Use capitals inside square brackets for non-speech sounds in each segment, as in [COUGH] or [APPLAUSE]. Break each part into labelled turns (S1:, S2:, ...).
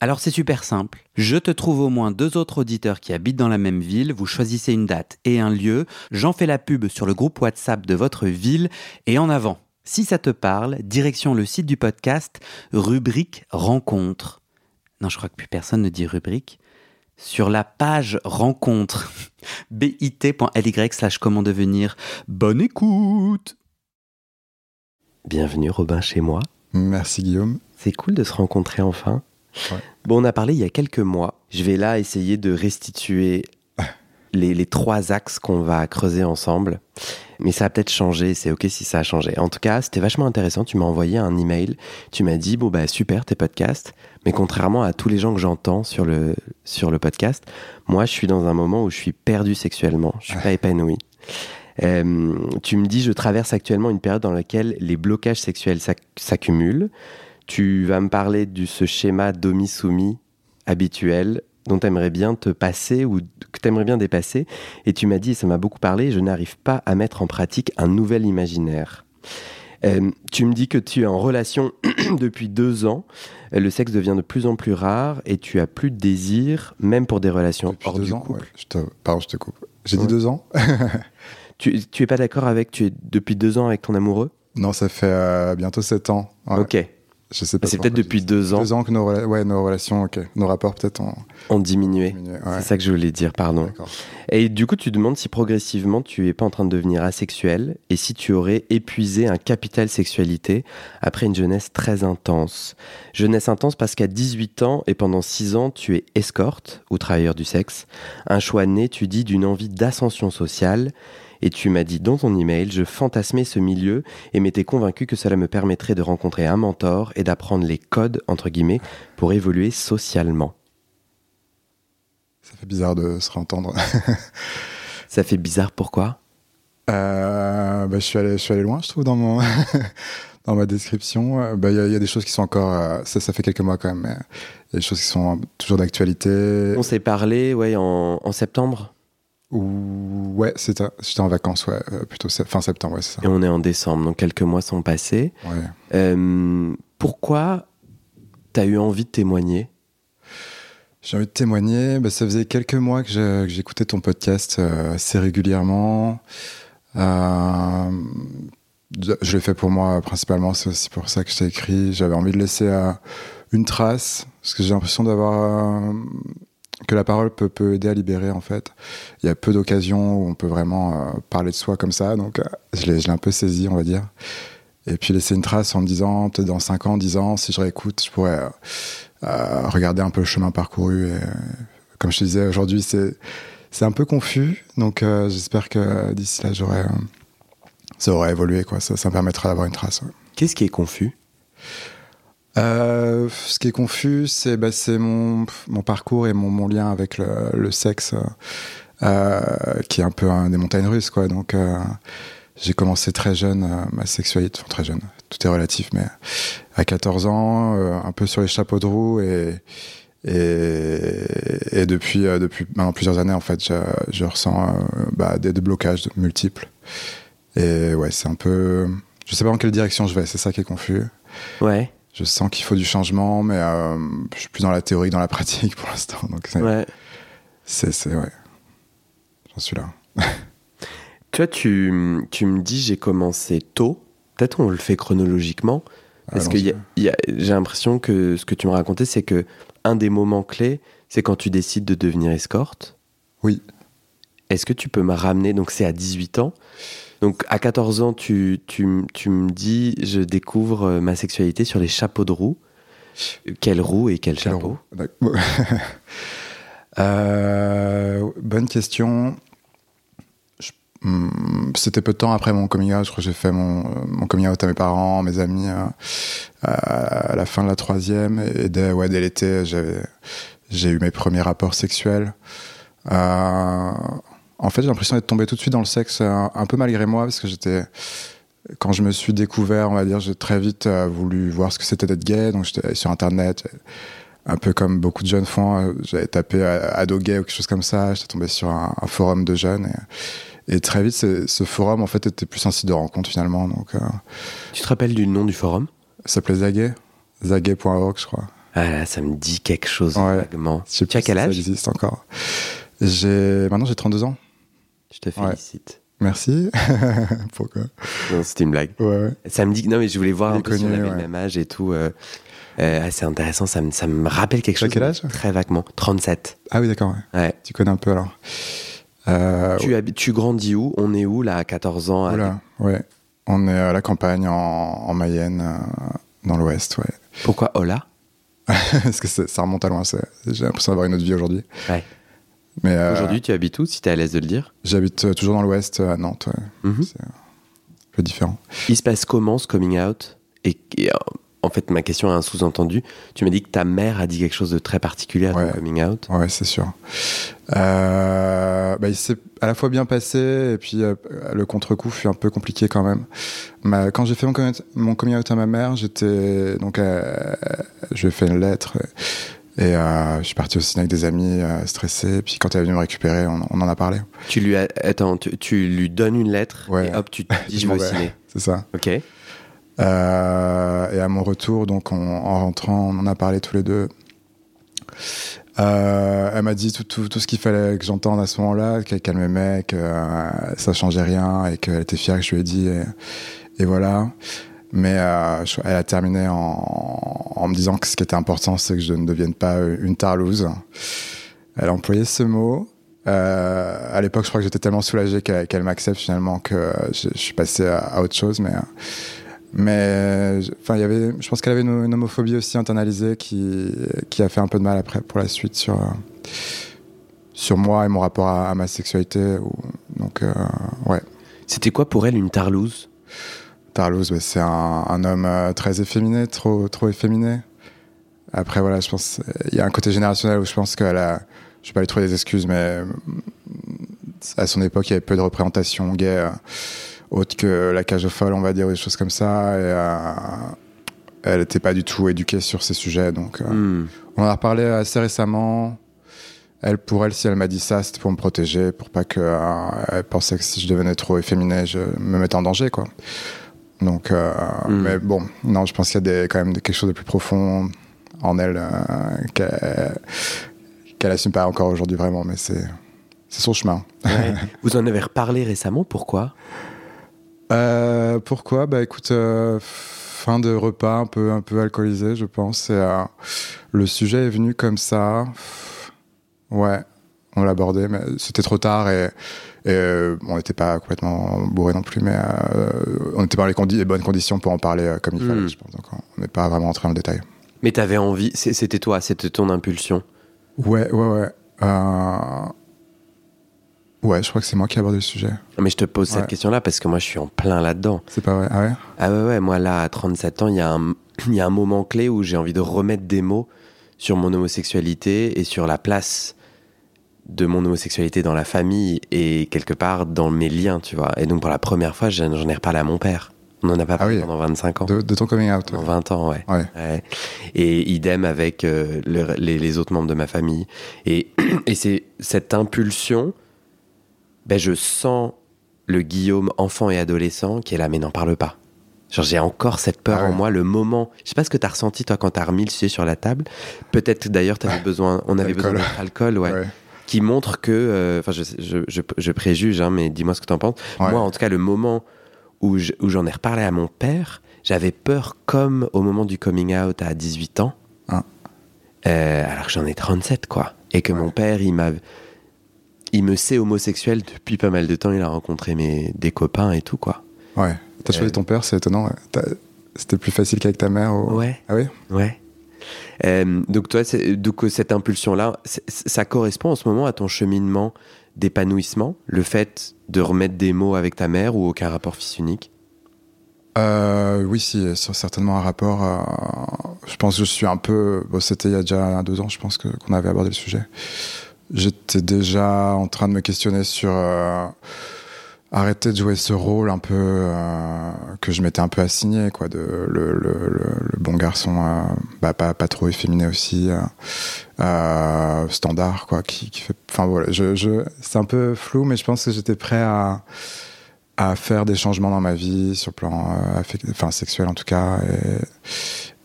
S1: Alors c'est super simple. Je te trouve au moins deux autres auditeurs qui habitent dans la même ville, vous choisissez une date et un lieu, j'en fais la pub sur le groupe WhatsApp de votre ville et en avant. Si ça te parle, direction le site du podcast, rubrique rencontre. Non, je crois que plus personne ne dit rubrique. Sur la page rencontre, [LAUGHS] bit.ly slash comment devenir. Bonne écoute Bienvenue Robin chez moi.
S2: Merci Guillaume.
S1: C'est cool de se rencontrer enfin. Bon, on a parlé il y a quelques mois. Je vais là essayer de restituer [LAUGHS] les, trois axes qu'on va creuser ensemble. Mais ça a peut-être changé, c'est ok si ça a changé. En tout cas, c'était vachement intéressant. Tu m'as envoyé un email. Tu m'as dit, bon, bah super tes podcasts. Mais contrairement à tous les gens que j'entends sur le, sur le podcast, moi, je suis dans un moment où je suis perdu sexuellement. Je suis pas [LAUGHS] épanoui. Euh, tu me dis, je traverse actuellement une période dans laquelle les blocages sexuels s'accumulent. Tu vas me parler de ce schéma domi-soumis habituel dont tu aimerais bien te passer ou que tu aimerais bien dépasser. Et tu m'as dit, et ça m'a beaucoup parlé, je n'arrive pas à mettre en pratique un nouvel imaginaire. Euh, tu me dis que tu es en relation [CLEARS THROAT] depuis deux ans, le sexe devient de plus en plus rare et tu as plus de désir, même pour des relations
S2: depuis hors deux ans, je te... Pardon, je te coupe. J'ai dit deux ans [LAUGHS]
S1: tu, tu es pas d'accord avec, tu es depuis deux ans avec ton amoureux?
S2: Non, ça fait euh, bientôt sept ans.
S1: Ok.
S2: Je sais pas.
S1: C'est peut-être depuis deux ans.
S2: Deux ans que nos, ouais, nos relations, ok, nos rapports peut-être ont,
S1: ont diminué. C'est ça que je voulais dire, pardon. Et du coup, tu demandes si progressivement tu es pas en train de devenir asexuel et si tu aurais épuisé un capital sexualité après une jeunesse très intense. Jeunesse intense parce qu'à 18 ans et pendant 6 ans, tu es escorte ou travailleur du sexe. Un choix né, tu dis, d'une envie d'ascension sociale et tu m'as dit dans ton email, je fantasmais ce milieu et m'étais convaincu que cela me permettrait de rencontrer un mentor et d'apprendre les codes, entre guillemets, pour évoluer socialement.
S2: Ça fait bizarre de se réentendre. [LAUGHS]
S1: Ça fait bizarre pourquoi?
S2: Euh, bah, je, suis allé, je suis allé loin, je trouve, dans, mon [LAUGHS] dans ma description. Bah, il y, a des choses qui sont encore. Euh, ça, ça fait quelques mois quand même, il y a des choses qui sont toujours d'actualité.
S1: On s'est parlé ouais, en, en septembre?
S2: Ouais, c'était, j'étais en vacances, ouais, euh, plutôt fin septembre, ouais, c'est ça.
S1: Et on est en décembre, donc quelques mois sont passés.
S2: Ouais.
S1: Euh, pourquoi t'as eu envie de témoigner?
S2: J'ai envie de témoigner, bah, ça faisait quelques mois que, j'écoutais ton podcast euh, assez régulièrement. je l'ai fait pour moi principalement, c'est aussi pour ça que je t'ai écrit. J'avais envie de laisser une trace, parce que j'ai l'impression d'avoir que la parole peut, peut, aider à libérer en fait. Il y a peu d'occasions où on peut vraiment euh, parler de soi comme ça, donc euh, je l'ai un peu saisi, on va dire. Et puis laisser une trace en me disant, peut-être dans 5 ans, 10 ans, si je réécoute, je pourrais euh, regarder un peu le chemin parcouru. Et, comme je te disais, aujourd'hui, c'est un peu confus, donc j'espère que d'ici là, j'aurai ça aura évolué, quoi. Ça, ça me permettra d'avoir une trace.
S1: Qu'est-ce qui est confus?
S2: Euh, ce qui est confus, c'est bah, mon, mon parcours et mon, lien avec le, sexe, euh, qui est un peu des montagnes russes. Quoi. Donc, euh, j'ai commencé très jeune euh, ma sexualité, enfin très jeune, tout est relatif, mais à 14 ans, euh, un peu sur les chapeaux de roue et, et, et depuis, depuis maintenant plusieurs années, en fait, je, je ressens bah, des, des blocages multiples. Et ouais, c'est un peu. Je sais pas dans quelle direction je vais, c'est ça qui est confus.
S1: Ouais
S2: je sens qu'il faut du changement, mais euh, je suis plus dans la théorie que dans la pratique pour l'instant. Donc c'est,
S1: ouais.
S2: c'est, ouais. J'en suis là. [LAUGHS]
S1: Toi, tu, tu me dis j'ai commencé tôt. Peut-être on le fait chronologiquement. Parce que
S2: Allons-y.
S1: y a- y a- j'ai l'impression que ce que tu me racontais, c'est que un des moments clés, c'est quand tu décides de devenir escorte.
S2: Oui.
S1: Est-ce que tu peux me ramener Donc, c'est à 18 ans. Donc, à 14 ans, tu, tu, tu me dis je découvre euh, ma sexualité sur les chapeaux de roue. Quelle roue et quel
S2: Quel
S1: chapeau. [LAUGHS]
S2: Euh, bonne question. Hmm, C'était peu de temps après mon coming out. Je crois que j'ai fait mon, euh, mon coming out à mes parents, mes amis, euh, à la fin de la troisième. Et dès, ouais, dès l'été, j'ai eu mes premiers rapports sexuels. Euh, en fait, j'ai l'impression d'être tombé tout de suite dans le sexe, un, un peu malgré moi, parce que j'étais. Quand je me suis découvert, on va dire, j'ai très vite euh, voulu voir ce que c'était d'être gay. Donc, j'étais sur Internet, un peu comme beaucoup de jeunes font. euh, J'avais tapé euh, ado gay ou quelque chose comme ça. J'étais tombé sur un, un forum de jeunes. Et, et très vite, ce, forum, en fait, était plus un site de rencontre finalement. Donc, euh,
S1: Tu te rappelles du nom du forum?
S2: Ça s'appelait Zaguet. Zaguet.org, je crois.
S1: Ah là, ça me dit quelque chose
S2: Ouais.
S1: vaguement. Tu as quel âge
S2: Ça existe encore. J'ai, maintenant, j'ai 32 ans.
S1: Je te félicite.
S2: Merci. [LAUGHS] Pourquoi?
S1: Non, c'était une blague.
S2: Ouais.
S1: Ça me dit que non, mais je voulais voir un peu si on avait le même âge et tout. euh, euh, c'est intéressant, ça me, ça me rappelle quelque chose.
S2: quel âge?
S1: Très vaguement. 37.
S2: Ah oui, d'accord. ouais. Tu connais un peu alors. Euh,
S1: Tu, tu grandis où? On est où là à 14 ans à-
S2: Oula, ouais. On est à la campagne en, en Mayenne, euh, dans l'Ouest, ouais.
S1: Pourquoi Ola? [LAUGHS]
S2: Parce que c'est- ça remonte à loin. c'est- J'ai l'impression d'avoir une autre vie aujourd'hui.
S1: Ouais.
S2: Mais euh,
S1: Aujourd'hui, tu habites où si tu es à l'aise de le dire?
S2: J'habite euh, toujours dans l'Ouest, euh, à Nantes. Ouais.
S1: Mhm.
S2: C'est un peu différent.
S1: Il se passe comment ce coming out? Et, et, en fait, ma question a un sous-entendu. Tu m'as dit que ta mère a dit quelque chose de très particulier à ton
S2: Ouais.
S1: coming out.
S2: Ouais, c'est sûr. Euh, bah, il s'est à la fois bien passé et puis euh, le contre-coup fut un peu compliqué quand même. Ma- quand j'ai fait mon coming, out, mon coming out à ma mère, j'étais donc euh, je lui ai fait une lettre et euh, je suis parti au ciné avec des amis euh, stressés. Puis quand elle est venue me récupérer, on, on en a parlé.
S1: Tu lui, attends, tu, tu lui donnes une lettre
S2: Ouais.
S1: et hop, tu te dis [LAUGHS] je vais au ciné.
S2: C'est ça.
S1: Ok.
S2: Euh, et à mon retour, donc on- en rentrant, on en a parlé tous les deux. Euh, elle m'a dit tout, tout, tout ce qu'il fallait que j'entende à ce moment-là, qu'elle m'aimait, que ça changeait rien et qu'elle était fière que je lui ai dit. Et, et voilà. Mais euh, elle a terminé en, me disant que ce qui était important, c'est que je ne devienne pas une tarlouse. Elle a employé ce mot. Euh, à l'époque, je crois que j'étais tellement soulagé qu'elle m'accepte finalement que je, suis passé à, autre chose. Mais, euh, mais enfin, il y avait, je pense qu'elle avait une, homophobie aussi internalisée qui, qui a fait un peu de mal après pour la suite sur, euh, sur moi et mon rapport à, ma sexualité. Donc, euh, ouais.
S1: C'était quoi pour elle une tarlouse?
S2: Tarlouse, c'est un, un homme euh, très efféminé, trop, trop efféminé. Après, voilà, je pense, il y a un côté générationnel où je pense qu'elle a, je vais pas lui trouver des excuses, mais mm, à son époque, il y avait peu de représentation gay, euh, autre que la cage aux folles, on va dire, ou des choses comme ça. Et euh, elle n'était pas du tout éduquée sur ces sujets, donc euh,
S1: Hmm.
S2: on en a reparlé assez récemment. Elle, pour elle, si elle m'a dit ça, c'était pour me protéger, pour pas que euh, elle pensait que si je devenais trop efféminé, je me mettais en danger, quoi. Donc, euh,
S1: Mm.
S2: mais bon, non, je pense qu'il y a des, quand même quelque chose de plus profond en elle euh, qu'elle qu'elle assume pas encore aujourd'hui vraiment, mais c'est son chemin.
S1: Ouais. [LAUGHS] Vous en avez reparlé récemment, pourquoi?
S2: Euh, pourquoi? Bah écoute, fin de repas un peu un peu alcoolisé, je pense. Et, le sujet est venu comme ça. Ouais, on l'a abordé, mais c'était trop tard et, et, euh, on n'était pas complètement bourré non plus, mais euh, on n'était pas dans les, condi- les bonnes conditions pour en parler euh, comme il
S1: Mm.
S2: fallait, je pense. Donc on n'est pas vraiment entré dans le détail.
S1: Mais t'avais envie, c'était toi, c'était ton impulsion?
S2: Ouais, ouais, ouais. Euh, Ouais, je crois que c'est moi qui ai abordé le sujet.
S1: Mais je te pose cette question-là parce que moi je suis en plein là-dedans.
S2: C'est pas vrai Ah ouais?
S1: Ah ouais, ouais, moi là, à 37 ans, il y, a un- [CLEARS THROAT] il y a un moment clé où j'ai envie de remettre des mots sur mon homosexualité et sur la place de mon homosexualité dans la famille et quelque part dans mes liens, tu vois. Et donc pour la première fois, j'en ai reparlé à mon père. On n'en a pas
S2: Ah
S1: parlé
S2: oui.
S1: pendant 25 ans.
S2: de, de ton coming out.
S1: Pendant 20 ans, ouais.
S2: Ouais.
S1: Ouais. Et idem avec euh, le- les, les autres membres de ma famille. Et, [CLEARS THROAT] et c'est cette impulsion, ben, je sens le Guillaume enfant et adolescent qui est là, mais n'en parle pas. Genre, j'ai encore cette peur
S2: Ah ouais.
S1: en moi, le moment. Je sais pas ce que t'as ressenti, toi, quand t'as remis le sujet sur la table. Peut-être d'ailleurs, t'avais besoin, on avait besoin
S2: Alcool.
S1: de notre alcool, ouais.
S2: Ouais.
S1: Qui montre que, euh, enfin, je, je, je, je préjuge, hein, mais dis-moi ce que t'en penses.
S2: Ouais.
S1: Moi, en tout cas, le moment où je- où j'en ai reparlé à mon père, j'avais peur comme au moment du coming out à 18 ans,
S2: Ah.
S1: Euh, alors que j'en ai 37, quoi. Et que mon père, il m'a, il me sait homosexuel depuis pas mal de temps. Il a rencontré mes des copains et tout, quoi.
S2: Ouais. T'as choisi
S1: Euh.
S2: ton père, c'est étonnant. C'était plus facile qu'avec ta mère ou-
S1: Ouais.
S2: Ah oui?
S1: Ouais. Euh, donc toi, donc euh, cette impulsion-là, ça correspond en ce moment à ton cheminement d'épanouissement, le fait de remettre des mots avec ta mère ou aucun rapport fils unique?
S2: Euh, oui, si, certainement un rapport. à- Je pense que je suis un peu. C'était il y a déjà deux ans, je pense qu'on avait abordé le sujet. J'étais déjà en train de me questionner sur euh, arrêter de jouer ce rôle un peu euh, que je m'étais un peu assigné, quoi, de le, le, le, bon garçon, euh, bah, pas, pas trop efféminé aussi, euh, standard, quoi, qui, fait. Enfin voilà, je, je, c'est un peu flou, mais je pense que j'étais prêt à à faire des changements dans ma vie sur le plan affect- enfin sexuel en tout cas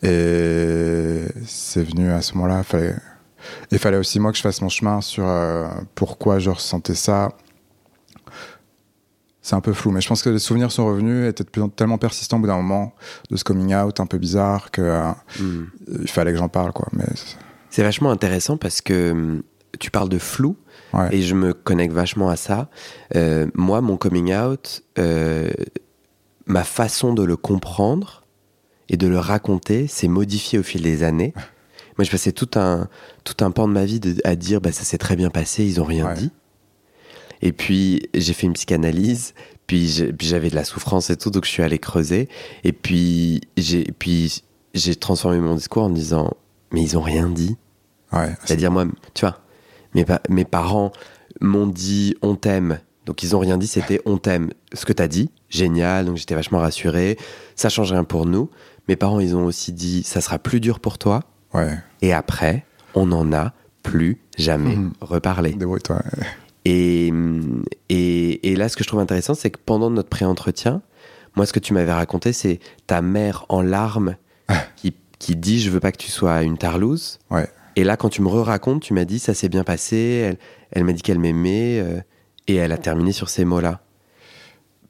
S2: et, c'est venu à ce moment-là il fallait aussi moi que je fasse mon chemin sur pourquoi je ressentais ça c'est un peu flou mais je pense que les souvenirs sont revenus et étaient tellement persistants au bout d'un moment de ce coming out un peu bizarre que euh,
S1: Hmm.
S2: il fallait que j'en parle quoi mais
S1: C'est vachement intéressant parce que hum, tu parles de flou
S2: ouais
S1: et je me connecte vachement à ça. Euh, moi, mon coming out, euh, ma façon de le comprendre et de le raconter s'est modifiée au fil des années. [LAUGHS] Moi, je passais tout un, tout un pan de ma vie de- à dire bah, ça s'est très bien passé, ils ont rien
S2: Ouais.
S1: dit. Et puis, j'ai fait une psychanalyse, puis j'avais de la souffrance et tout, donc je suis allé creuser. Et puis, j'ai puis j'ai transformé mon discours en disant mais ils ont rien dit.
S2: ouais
S1: C'est-à-dire, moi, tu vois, mes, pa- mes parents m'ont dit on t'aime. Donc, ils ont rien dit, c'était on t'aime. Ce que t'as dit, génial, donc j'étais vachement rassuré. Ça change rien pour nous. Mes parents, ils ont aussi dit ça sera plus dur pour toi.
S2: ouais
S1: Et après, on n'en a plus jamais
S2: Mhm.
S1: reparlé.
S2: débrouille-toi
S1: Et, et, et là, ce que je trouve intéressant, c'est que pendant notre pré-entretien, moi, ce que tu m'avais raconté, c'est ta mère en larmes qui, qui dit Je veux pas que tu sois une tarlouse.
S2: Ouais.
S1: Et là, quand tu me re-racontes, tu m'as dit Ça s'est bien passé. Elle, elle m'a dit qu'elle m'aimait. euh, et elle a terminé sur ces mots-là.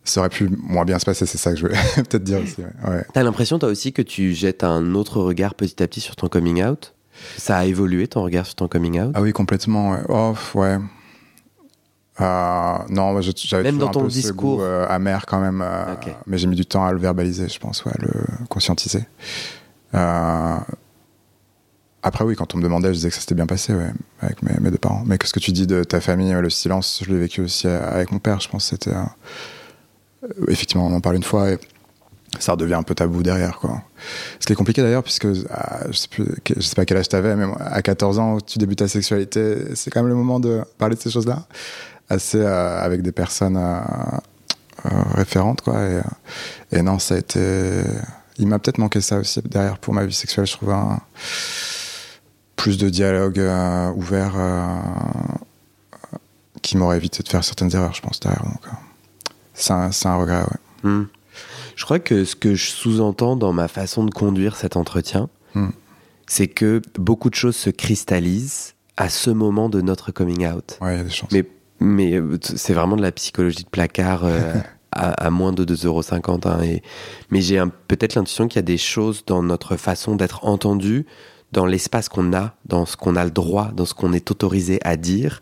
S2: ça aurait pu moins bien se passer c'est ça que je voulais [LAUGHS] peut-être dire aussi ouais. ouais.
S1: T'as l'impression, toi aussi, que tu jettes un autre regard petit à petit sur ton coming out? Ça a évolué, ton regard sur ton coming out?
S2: Ah oui, complètement. Ouais. Oh, ouais. Euh, non, j'avais
S1: Même
S2: toujours
S1: dans
S2: un
S1: ton
S2: peu ce
S1: discours.
S2: goût, euh, amer quand même, euh, mais j'ai mis du temps à le verbaliser, je pense, ouais, à le conscientiser. Après, oui, quand on me demandait, je disais que ça s'était bien passé, ouais, avec mes, mes deux parents. Mais qu'est-ce que tu dis de ta famille, le silence, je l'ai vécu aussi avec mon père, je pense. que C'était effectivement, on en parle une fois et ça redevient un peu tabou derrière, quoi. Ce qui est compliqué d'ailleurs, puisque ah, je sais plus, que- je sais pas quel âge t'avais, mais moi, à 14 ans, tu débutes ta sexualité, c'est quand même le moment de parler de ces choses-là, assez euh, avec des personnes euh, euh, référentes, quoi. Et, et non, ça a été, il m'a peut-être manqué ça aussi derrière pour ma vie sexuelle. Je trouve un plus de dialogue ouvert qui m'aurait évité de faire certaines erreurs, je pense derrière. Donc, c'est un, un regret, ouais.
S1: Hmm. Je crois que ce que je sous-entends dans ma façon de conduire cet entretien,
S2: Hmm.
S1: c'est que beaucoup de choses se cristallisent à ce moment de notre coming out.
S2: Ouais, il y a des chances.
S1: Mais, mais euh, c'est vraiment de la psychologie de placard euh, [LAUGHS] à, à moins de 2,50€. Hein, et, mais j'ai peut-être l'intuition qu'il y a des choses dans notre façon d'être entendu, dans l'espace qu'on a, dans ce qu'on a le droit, dans ce qu'on est autorisé à dire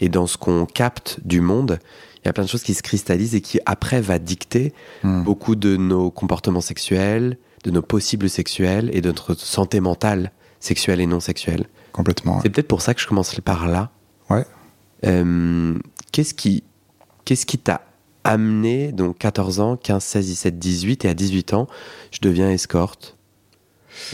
S1: et dans ce qu'on capte du monde. Il y a plein de choses qui se cristallisent et qui après va dicter
S2: Hmm.
S1: beaucoup de nos comportements sexuels, de nos possibles sexuels et de notre santé mentale sexuelle et non sexuelle.
S2: Complètement. ouais.
S1: C'est peut-être pour ça que je commence par là. Euh, qu'est-ce qui qu'est-ce qui t'a amené, donc 14 ans, 15, 16, 17, 18, et à 18 ans, je deviens escorte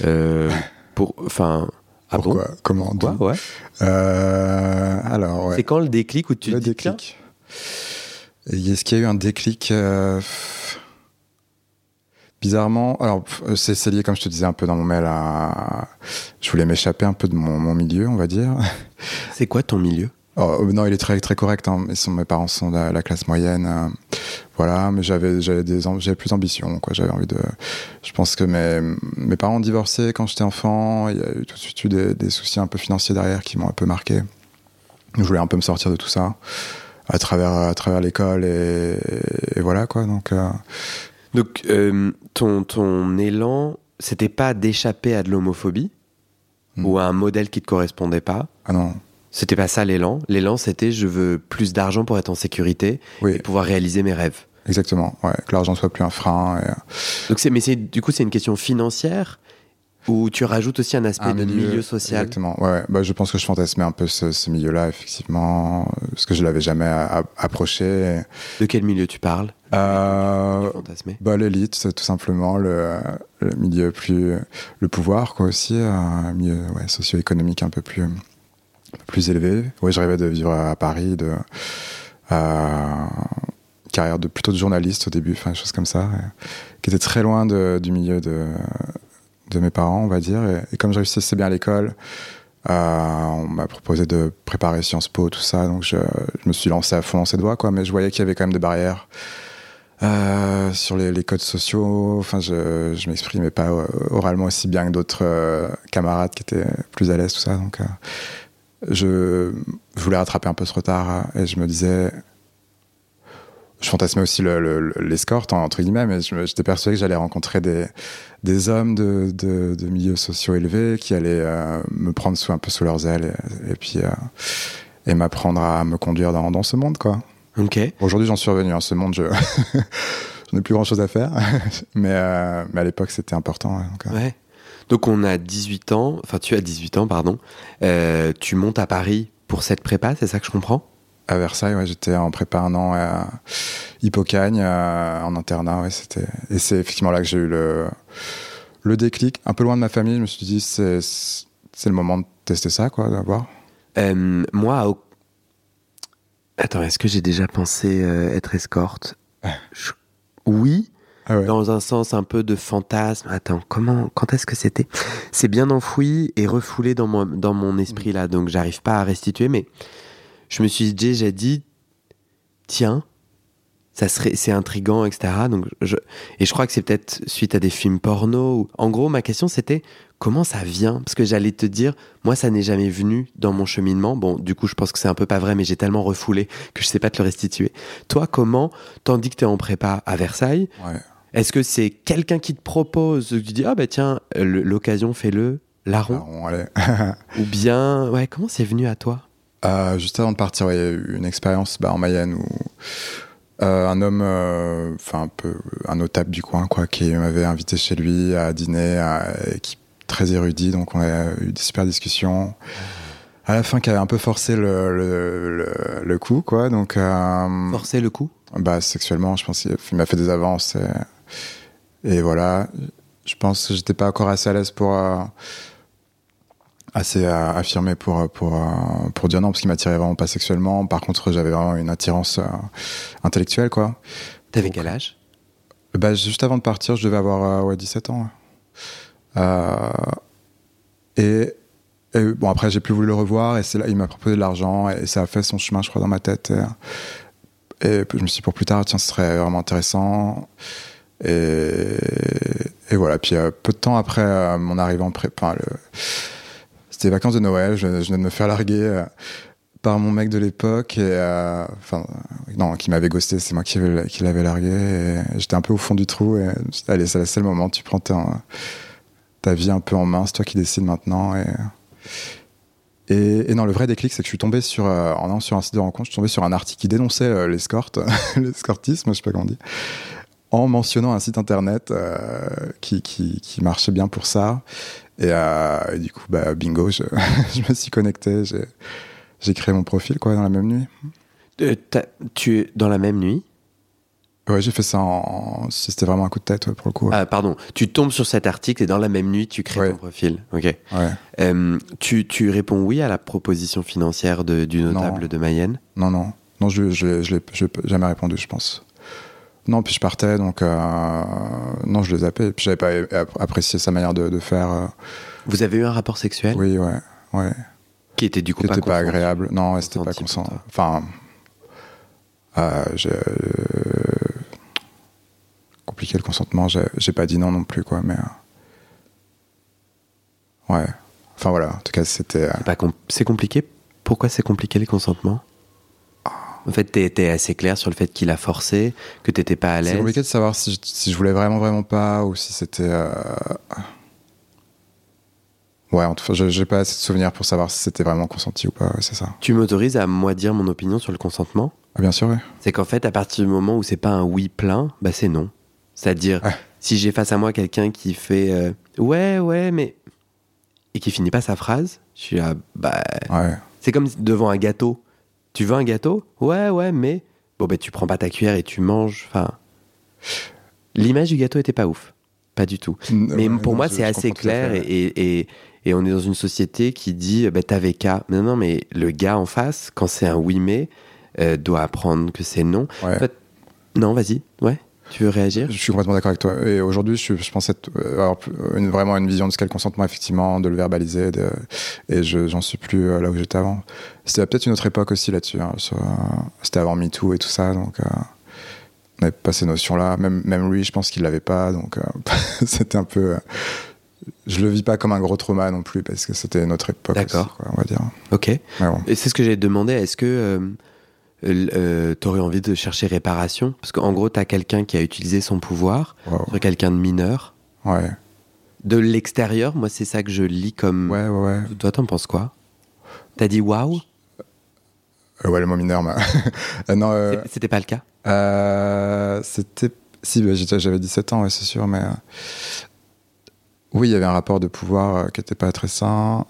S1: Euh, [LAUGHS] pour, Enfin, ah bon?
S2: Pourquoi? Comment?
S1: Quoi, ouais.
S2: Euh, Alors, ouais.
S1: C'est quand le déclic où tu
S2: le
S1: te
S2: déclic. Est-ce qu'il y a eu un déclic euh, Bizarrement, alors c'est c'est lié, comme je te disais un peu dans mon mail, à... je voulais m'échapper un peu de mon, mon milieu, on va dire.
S1: c'est quoi ton milieu?
S2: Oh, euh, non, il est très très correct. Hein. Ils sont, mes parents sont de la, la classe moyenne, euh, voilà. Mais j'avais j'avais des am- j'avais plus d'ambition, quoi. J'avais envie de. Je pense que mes mes parents ont divorcé quand j'étais enfant. Il y a eu tout de suite eu des, des soucis un peu financiers derrière qui m'ont un peu marqué. je voulais un peu me sortir de tout ça à travers, à travers l'école et, et voilà quoi. Donc, euh,
S1: Donc, euh, ton, ton élan, c'était pas d'échapper à de l'homophobie
S2: Hmm.
S1: ou à un modèle qui te correspondait pas?
S2: ah non,
S1: C'était pas ça l'élan. L'élan, c'était je veux plus d'argent pour être en sécurité
S2: oui,
S1: et pouvoir réaliser mes rêves.
S2: exactement. Ouais, que l'argent soit plus un frein. Et, euh,
S1: Donc, c'est, mais c'est, du coup, c'est une question financière ou tu rajoutes aussi un aspect
S2: un
S1: de milieu, social?
S2: Exactement. Ouais, ouais. Bah, je pense que je fantasmais un peu ce, ce milieu-là, effectivement, euh, parce que je l'avais jamais a- a- approché.
S1: De quel milieu tu parles?
S2: Euh,
S1: Tu
S2: bah, l'élite, c'est tout simplement le, le milieu plus, le pouvoir, quoi, aussi, un milieu ouais, socio-économique un peu plus, plus élevé. Ouais, je rêvais de vivre à Paris, de carrière de plutôt de journaliste au début, enfin, choses comme ça, et- qui était très loin du milieu de, de mes parents, on va dire. Et, et comme je réussissais bien à l'école, euh, on m'a proposé de préparer Sciences Po, tout ça, donc je, je me suis lancé à fond dans cette voie, quoi. Mais je voyais qu'il y avait quand même des barrières euh, sur les, codes sociaux. Enfin, je, je m'exprimais pas euh, oralement aussi bien que d'autres camarades qui étaient plus à l'aise, tout ça. Donc, je, je voulais rattraper un peu ce retard euh, et je me disais. Je fantasmais aussi le- le- le- l'escorte, entre guillemets, mais j'étais persuadé que j'allais rencontrer des, des hommes de, de, de milieux sociaux élevés qui allaient euh, me prendre sous, un peu sous leurs ailes et, et puis euh, et m'apprendre à me conduire dans, dans ce monde, quoi.
S1: Ok.
S2: Aujourd'hui, j'en suis revenu. Hein, ce monde, je [LAUGHS] j'en ai plus grand chose à faire, [LAUGHS] mais, euh, mais à l'époque, c'était important. donc,
S1: Ouais. Donc on a 18 ans, enfin tu as 18 ans, pardon. Euh, tu montes à Paris pour cette prépa, c'est ça que je comprends?
S2: À Versailles, ouais, j'étais en prépa un an à Hippocagne, euh, en internat. Ouais, c'était et c'est effectivement là que j'ai eu le le déclic. Un peu loin de ma famille, je me suis dit c'est c'est le moment de tester ça, quoi, d'avoir.
S1: Euh, Moi, au- attends, est-ce que j'ai déjà pensé être escorte? Je- Oui,
S2: Ah ouais.
S1: dans un sens un peu de fantasme. Attends, comment, quand est-ce que c'était? C'est bien enfoui et refoulé dans mon, dans mon esprit là, donc j'arrive pas à restituer. Mais je me suis déjà dit, tiens, ça serait, c'est intrigant, etc. Donc je, et je crois que c'est peut-être suite à des films porno. Ou, en gros, ma question c'était comment ça vient? Parce que j'allais te dire, moi ça n'est jamais venu dans mon cheminement. Bon, du coup, je pense que c'est un peu pas vrai, mais j'ai tellement refoulé que je sais pas te le restituer. Toi, comment, tandis que tu es en prépa à Versailles,
S2: Ouais.
S1: Est-ce que c'est quelqu'un qui te propose, tu dis ah bah tiens, euh, l'occasion fais-le, larron,
S2: allait. [LAUGHS]
S1: ou bien ouais comment c'est venu à toi?
S2: Euh, juste avant de partir, ouais, il y a eu une expérience bah, en Mayenne où euh, un homme, euh, enfin un peu un notable du coin, quoi, qui m'avait invité chez lui à dîner, à- et qui très érudit, donc on a eu des super discussions. À la fin, qui avait un peu forcé le, le, le, le coup, quoi. Donc,
S1: Forcer le coup?
S2: bah, sexuellement, je pense qu'il il m'a fait des avances. Et, et voilà. Je pense que j'étais pas encore assez à l'aise pour. euh, assez euh, affirmé pour, pour, euh, pour dire non, parce qu'il m'attirait vraiment pas sexuellement. Par contre, j'avais vraiment une attirance euh, intellectuelle, quoi.
S1: T'avais quel âge?
S2: Bah, juste avant de partir, je devais avoir euh, ouais, 17 ans. Euh, et, et bon, après, j'ai plus voulu le revoir, et c'est là, il m'a proposé de l'argent, et ça a fait son chemin, je crois, dans ma tête. Et, et je me suis dit, pour plus tard, tiens, ce serait vraiment intéressant. Et, voilà. Puis, euh, peu de temps après euh, mon arrivée en prépa, le... c'était les vacances de Noël, je, je venais de me faire larguer. euh, par mon mec de l'époque enfin non qui m'avait ghosté c'est moi qui, l'avais- largué j'étais un peu au fond du trou et allez c'est le moment tu prends ta, vie un peu en main c'est toi qui décides maintenant et et, non le vrai déclic c'est que je suis tombé sur euh, sur un site de rencontre je suis tombé sur un article qui dénonçait l'escorte [LAUGHS] l'escortisme je sais pas comment on dit en mentionnant un site internet euh, qui, qui, qui marchait bien pour ça et, euh, et du coup bah bingo je, [LAUGHS] je me suis connecté j'ai créé mon profil quoi dans la même nuit.
S1: Euh, Tu es dans la même nuit?
S2: Ouais, j'ai fait ça en. C'était vraiment un coup de tête ouais, pour le coup. ouais.
S1: Ah pardon, tu tombes sur cet article et dans la même nuit tu crées
S2: Ouais.
S1: ton profil. Ok.
S2: Ouais.
S1: Euh, tu, tu réponds oui à la proposition financière de, du notable
S2: Non.
S1: de Mayenne?
S2: Non, non. Non, je je je je l'ai jamais répondu, je pense. Non, puis je partais, donc. euh, Non, je les zappais. Puis j'avais pas apprécié sa manière de, de faire. euh,
S1: Vous avez eu un rapport sexuel?
S2: Oui, ouais. Ouais.
S1: qui était du coup
S2: Qui
S1: pas, consenti.
S2: agréable. Non, ouais, c'était pas
S1: Consenti pour
S2: consent.
S1: toi.
S2: Enfin. euh, j'ai, euh, compliqué le consentement. J'ai j'ai pas dit non non plus, quoi, mais. euh, Ouais. Enfin voilà, en tout cas, c'était. euh,
S1: C'est pas com- C'est compliqué? Pourquoi c'est compliqué les consentements En fait, t'es assez clair sur le fait qu'il a forcé, que t'étais pas à l'aise.
S2: C'est compliqué de savoir si je, si je, voulais vraiment, vraiment pas, ou si c'était. Euh... Ouais, en tout cas, j'ai pas assez de souvenirs pour savoir si c'était vraiment consenti ou pas, ouais, c'est ça.
S1: Tu m'autorises à moi dire mon opinion sur le consentement?
S2: Ah, Bien sûr, oui.
S1: C'est qu'en fait, à partir du moment où c'est pas un oui plein, bah c'est non. C'est-à-dire,
S2: Ouais.
S1: si j'ai face à moi quelqu'un qui fait euh, ouais, ouais, mais. et qui finit pas sa phrase, je suis là, bah.
S2: Ouais.
S1: C'est comme devant un gâteau. Tu veux un gâteau? Ouais, ouais, mais. Bon, ben tu prends pas ta cuillère et tu manges. Enfin. L'image du gâteau était pas ouf. Pas du tout. Mais
S2: Ouais,
S1: pour
S2: non,
S1: moi, c'est assez clair et, et, et, et on est dans une société qui dit bah, t'avais qu'à. Non, non, mais le gars en face, quand c'est un oui, mais, euh, doit apprendre que c'est non.
S2: Ouais.
S1: En fait, non, vas-y. Ouais. Tu veux réagir?
S2: Je suis complètement d'accord avec toi. Et aujourd'hui, je, je pense être, euh, avoir une, vraiment une vision de ce qu'est le consentement, effectivement, de le verbaliser. de- et je- j'en suis plus euh, là où j'étais avant. C'était peut-être une autre époque aussi là-dessus. hein, sur, euh, C'était avant MeToo et tout ça. Donc, euh, on n'avait pas ces notions-là. Même, même lui, je pense qu'il l'avait pas. Donc, euh, [LAUGHS] c'était un peu. euh, je le vis pas comme un gros trauma non plus, parce que c'était une autre époque.
S1: D'accord.
S2: aussi, quoi, on va dire.
S1: Ok.
S2: Bon.
S1: Et c'est ce que j'ai demandé. Est-ce que euh, t'aurais envie de chercher réparation? Parce qu'en gros, t'as quelqu'un qui a utilisé son pouvoir
S2: Wow.
S1: sur quelqu'un de mineur.
S2: Ouais.
S1: De l'extérieur, moi, c'est ça que je lis comme.
S2: Ouais, ouais, ouais.
S1: Toi, t'en penses quoi? T'as dit waouh?
S2: Euh, ouais, le mot mineur, mais. [LAUGHS] Euh, non, euh,
S1: C'était pas le cas
S2: c'était. Si, bah, j'avais 17 ans, ouais, c'est sûr, mais. Oui, il y avait un rapport de pouvoir qui n'était pas très sain.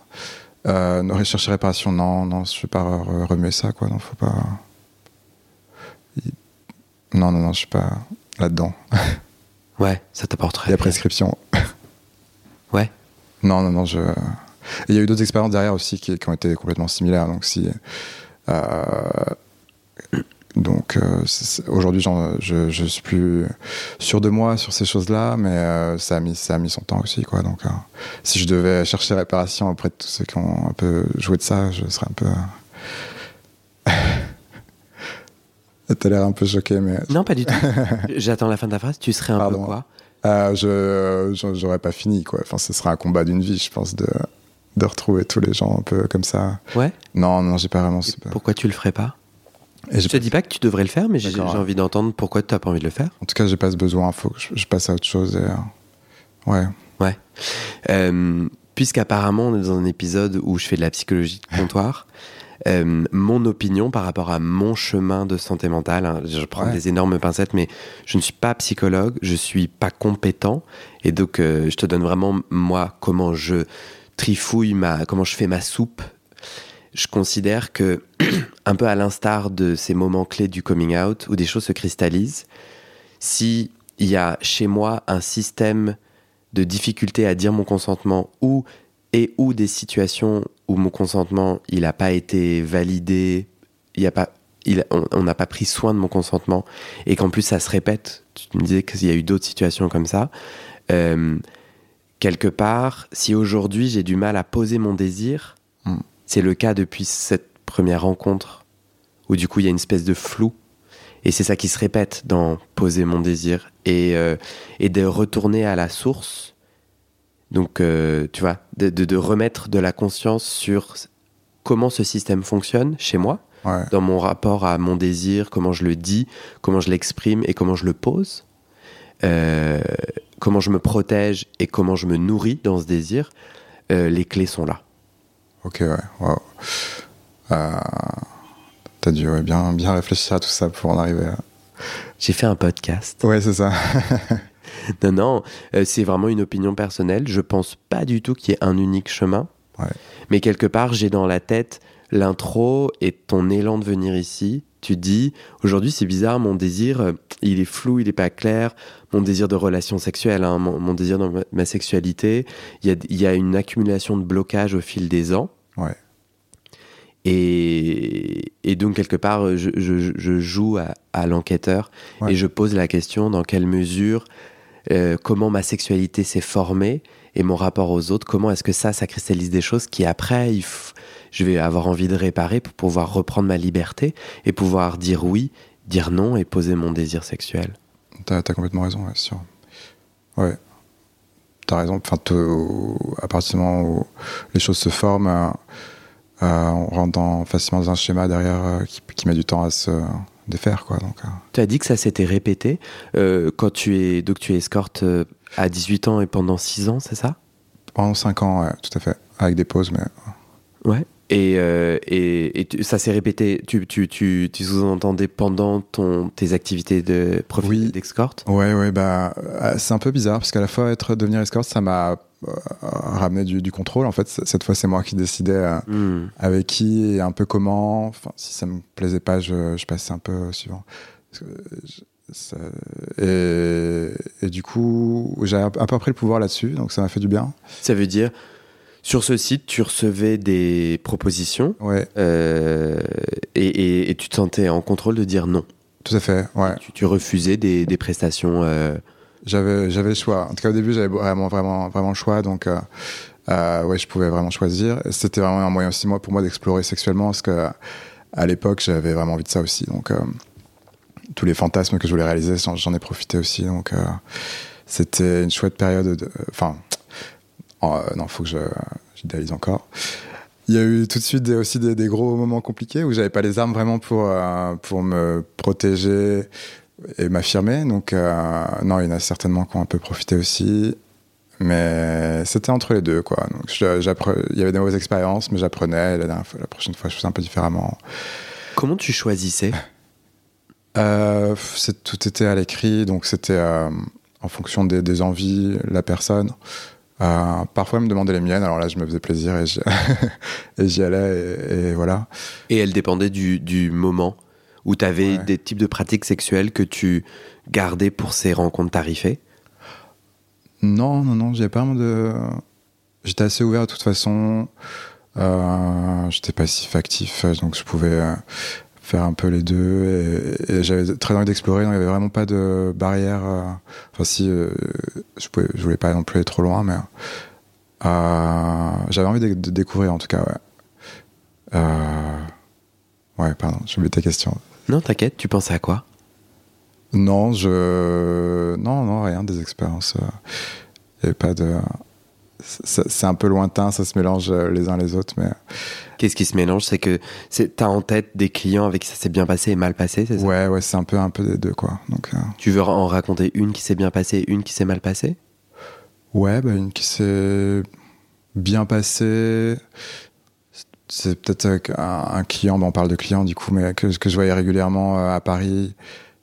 S2: Euh, ne rechercher réparation, non, non, je ne vais pas re- remuer ça, quoi, non, faut pas. Non, non, non, je suis pas là-dedans. [LAUGHS]
S1: Ouais, ça t'apporte
S2: Il y
S1: rien.
S2: a prescription. [LAUGHS]
S1: Ouais.
S2: Non, non, non, je. Il y a eu d'autres expériences derrière aussi qui, qui ont été complètement similaires. Donc, si. euh, Donc, euh, aujourd'hui, je, je suis plus sûr de moi sur ces choses-là, mais euh, ça, a mis, ça a mis son temps aussi. Quoi. Donc, euh, si je devais chercher réparation auprès de tous ceux qui ont un peu joué de ça, je serais un peu. T'as l'air un peu choqué, mais.
S1: Non, pas du tout. [LAUGHS] J'attends la fin de ta phrase. Tu serais un
S2: Pardon.
S1: peu quoi
S2: Euh, je j'aurais pas fini quoi. Enfin, ce sera un combat d'une vie, je pense, de de retrouver tous les gens un peu comme ça.
S1: Ouais.
S2: Non, non, j'ai pas vraiment.
S1: Et Pourquoi tu le ferais pas
S2: Et
S1: Je te dis pas que tu devrais le faire, mais j'ai envie d'entendre pourquoi tu n'as pas envie de le faire.
S2: En tout cas, j'ai pas ce besoin. Faut que je, je passe à autre chose. Et, ouais.
S1: Ouais. Euh, Puisqu'apparemment, on est dans un épisode où je fais de la psychologie de comptoir, euh, mon opinion par rapport à mon chemin de santé mentale, hein, je prends
S2: Ouais.
S1: des énormes pincettes, mais je ne suis pas psychologue, je suis pas compétent, et donc euh, je te donne vraiment, moi, comment je trifouille, ma, comment je fais ma soupe. Je considère que, [CLEARS THROAT] un peu à l'instar de ces moments clés du coming out, où des choses se cristallisent, si il y a chez moi un système de difficulté à dire mon consentement ou et ou des situations où mon consentement il n'a pas été validé, il y a pas, il, on n'a pas pris soin de mon consentement et qu'en plus ça se répète. Tu me disais qu'il y a eu d'autres situations comme ça. Euh, quelque part, si aujourd'hui j'ai du mal à poser mon désir,
S2: Mm.
S1: c'est le cas depuis cette première rencontre où du coup il y a une espèce de flou. Et c'est ça qui se répète dans poser mon désir et, euh, et de retourner à la source. Donc, euh, tu vois, de, de- de remettre de la conscience sur comment ce système fonctionne chez moi,
S2: Ouais.
S1: dans mon rapport à mon désir, comment je le dis, comment je l'exprime et comment je le pose, euh, comment je me protège et comment je me nourris dans ce désir, euh, les clés sont là.
S2: Ok, ouais. Wow. T'as dû ouais, bien, bien réfléchir à tout ça pour en arriver à.
S1: J'ai fait un podcast.
S2: Ouais, c'est ça. [LAUGHS] [LAUGHS]
S1: Non, non, euh, c'est vraiment une opinion personnelle. Je pense pas du tout qu'il y ait un unique chemin.
S2: Ouais.
S1: Mais quelque part, j'ai dans la tête l'intro et ton élan de venir ici. Tu dis, aujourd'hui, c'est bizarre, mon désir, euh, il est flou, il est pas clair. Mon désir de relation sexuelle, hein, mon, mon désir dans ma, ma sexualité, il y a, il y a une accumulation de blocages au fil des ans.
S2: Ouais.
S1: Et, et donc, quelque part, je, je- je joue à, à l'enquêteur
S2: Ouais.
S1: et je pose la question dans quelle mesure, euh, comment ma sexualité s'est formée et mon rapport aux autres, comment est-ce que ça, ça cristallise des choses qui après, je vais avoir envie de réparer pour pouvoir reprendre ma liberté et pouvoir dire oui, dire non et poser mon désir sexuel.
S2: T'as as complètement raison, ouais, sûr. Ouais. T'as raison. Enfin, à partir du moment où les choses se forment, euh, on rentre facilement dans un schéma derrière qui, met du temps à se défaire. Quoi, donc,
S1: Tu as dit que ça s'était répété quand tu es, donc tu es escorte à 18 ans et pendant 6 ans, c'est ça?
S2: Pendant 5 ans, ouais, tout à fait. Avec des pauses, mais.
S1: Ouais. Et, euh, et, et ça s'est répété, tu, tu, tu, tu sous-entendais pendant ton, tes activités de profil oui. d'escorte?
S2: Ouais, ouais, bah, euh, c'est un peu bizarre parce qu'à la fois être devenir escorte, ça m'a euh, ramené du, du, contrôle. En fait, cette fois, c'est moi qui décidais euh, mm. avec qui et un peu comment. Enfin, si ça me plaisait pas, je, je passais un peu au suivant. Ça, et, et, du coup, j'ai un peu pris le pouvoir là-dessus, donc ça m'a fait du bien.
S1: Ça veut dire, sur ce site, tu recevais des propositions
S2: ouais.
S1: euh, et, et, et, tu te sentais en contrôle de dire non.
S2: Tout à fait, ouais.
S1: Tu, tu refusais des, des prestations euh...
S2: J'avais, j'avais le choix. En tout cas, au début, j'avais vraiment, vraiment, vraiment le choix. Donc, euh, euh, ouais, je pouvais vraiment choisir. C'était vraiment un moyen aussi, moi, pour moi, d'explorer sexuellement parce que à l'époque, j'avais vraiment envie de ça aussi. Donc, euh, tous les fantasmes que je voulais réaliser, j'en ai profité aussi. Donc, euh, c'était une chouette période. Enfin, oh, non, faut que je j'idéalise encore. Il y a eu tout de suite aussi des, des, gros moments compliqués où j'avais pas les armes vraiment pour pour me protéger et m'affirmer. Donc euh, non, il y en a certainement qui ont un peu profité aussi. Mais c'était entre les deux, quoi. Donc, il y avait des mauvaises expériences, mais j'apprenais. La, la prochaine fois, je faisais un peu différemment.
S1: Comment tu choisissais? [LAUGHS]
S2: Euh, Tout était à l'écrit, donc c'était euh, en fonction des, des, envies, la personne. Euh, parfois, elle me demandait les miennes, alors là, je me faisais plaisir et [LAUGHS] j'y allais, et, et, voilà.
S1: Et elle dépendait du, du moment? Où tu avais ouais. des types de pratiques sexuelles que tu gardais pour ces rencontres tarifées?
S2: Non, non, non, j'avais pas de. J'étais assez ouvert de toute façon. Euh, j'étais passif actif, donc je pouvais faire un peu les deux et, et j'avais très envie d'explorer donc il y avait vraiment pas de barrière euh, enfin si euh, je pouvais je voulais pas non plus aller trop loin mais euh, j'avais envie de, de, découvrir en tout cas ouais ouais pardon j'ai oublié ta question
S1: non t'inquiète tu pensais à quoi?
S2: Non je non non rien des expériences il y avait pas de c'est un peu lointain, ça se mélange les uns les autres, mais.
S1: Qu'est-ce qui se mélange? C'est que t'as en tête des clients avec qui ça s'est bien passé et mal passé, c'est ça?
S2: Ouais, ouais, c'est un peu, un peu des deux, quoi. Donc, euh...
S1: Tu veux en raconter une qui s'est bien passée, une qui s'est mal passée?
S2: Ouais, bah, une qui s'est bien passée. C'est peut-être un, un, client, on parle de client du coup, mais que, que je voyais régulièrement euh, à Paris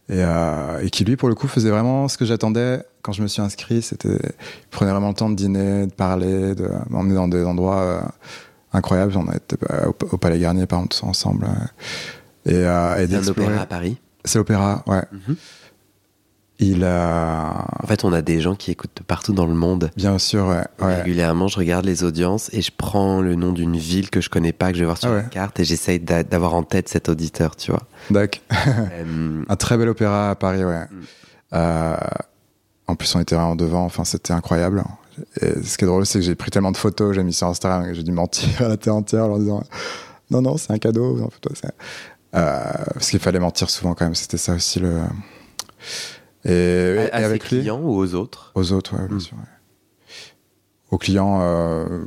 S2: et, euh, et, qui lui, pour le coup, faisait vraiment ce que j'attendais quand je me suis inscrit. C'était, il prenait vraiment le temps de dîner, de parler, de m'emmener dans des endroits euh, incroyables. On était au, au, Palais Garnier, par exemple, tous ensemble. Et, euh, et
S1: C'est un opéra à Paris
S2: C'est l'opéra, ouais.
S1: Mhm.
S2: Mm -hmm. Il a.
S1: En fait, on a des gens qui écoutent partout dans le monde.
S2: Bien sûr, ouais. ouais.
S1: Régulièrement, je regarde les audiences et je prends le nom d'une ville que je connais pas, que je vais voir sur ah ouais. la carte et j'essaye d'avoir en tête cet auditeur, tu vois.
S2: D'accord. [LAUGHS] euh... Un très bel opéra à Paris, ouais. Mm. Euh, en plus, on était vraiment devant, enfin, c'était incroyable. Et ce qui est drôle, c'est que j'ai pris tellement de photos, j'ai mis sur Instagram, que j'ai dû mentir à la terre entière en leur disant non, non, c'est un cadeau, en photo, euh, parce qu'il fallait mentir souvent quand même, c'était ça aussi le. Et,
S1: à, à et avec ses clients ou aux autres?
S2: Aux autres, ouais, bien mmh. sûr. Ouais. Aux clients, euh,